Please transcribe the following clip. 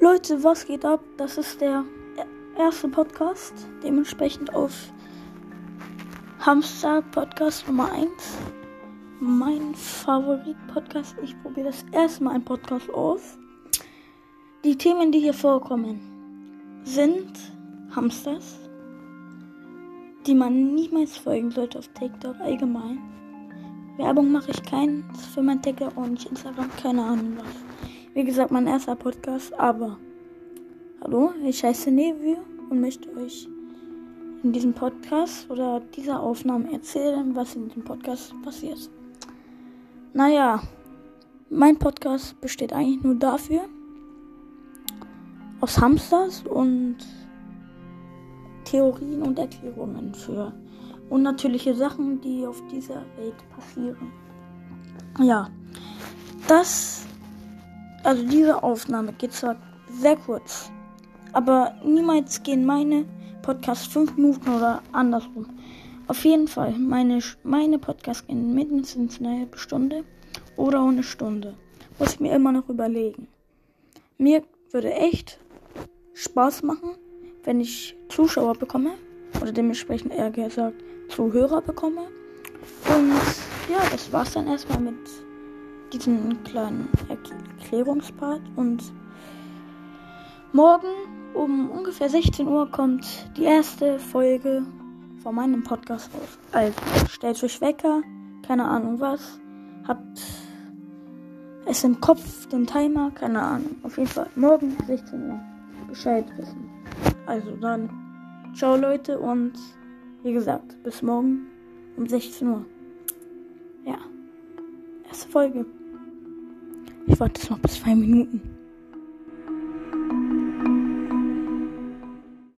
Leute, was geht ab? Das ist der erste Podcast, dementsprechend auf Hamster Podcast Nummer 1. Mein Favorit-Podcast. Ich probiere das erste Mal einen Podcast aus. Die Themen, die hier vorkommen, sind Hamsters, die man niemals folgen sollte auf TikTok allgemein. Werbung mache ich keins für mein TikTok und Instagram, keine Ahnung was. Wie gesagt, mein erster Podcast, aber hallo, ich heiße Nevio und möchte euch in diesem Podcast oder dieser Aufnahme erzählen, was in diesem Podcast passiert. Naja, mein Podcast besteht eigentlich nur dafür, aus Hamsters und Theorien und Erklärungen für unnatürliche Sachen, die auf dieser Welt passieren. Ja, das also diese Aufnahme geht zwar sehr kurz, aber niemals gehen meine Podcasts fünf Minuten oder andersrum. Auf jeden Fall, meine, meine Podcasts gehen mindestens eine halbe Stunde oder eine Stunde. Muss ich mir immer noch überlegen. Mir würde echt Spaß machen, wenn ich Zuschauer bekomme. Oder dementsprechend eher gesagt Zuhörer bekomme. Und ja, das war's dann erstmal mit diesen kleinen Erklärungspart. Und morgen um ungefähr 16 Uhr kommt die erste Folge von meinem Podcast raus. Also stellt euch Wecker, keine Ahnung was, habt es im Kopf, den Timer, keine Ahnung. Auf jeden Fall morgen 16 Uhr Bescheid wissen. Also dann, ciao Leute und wie gesagt, bis morgen um 16 Uhr. Erste Folge. Ich warte jetzt noch bis zwei Minuten.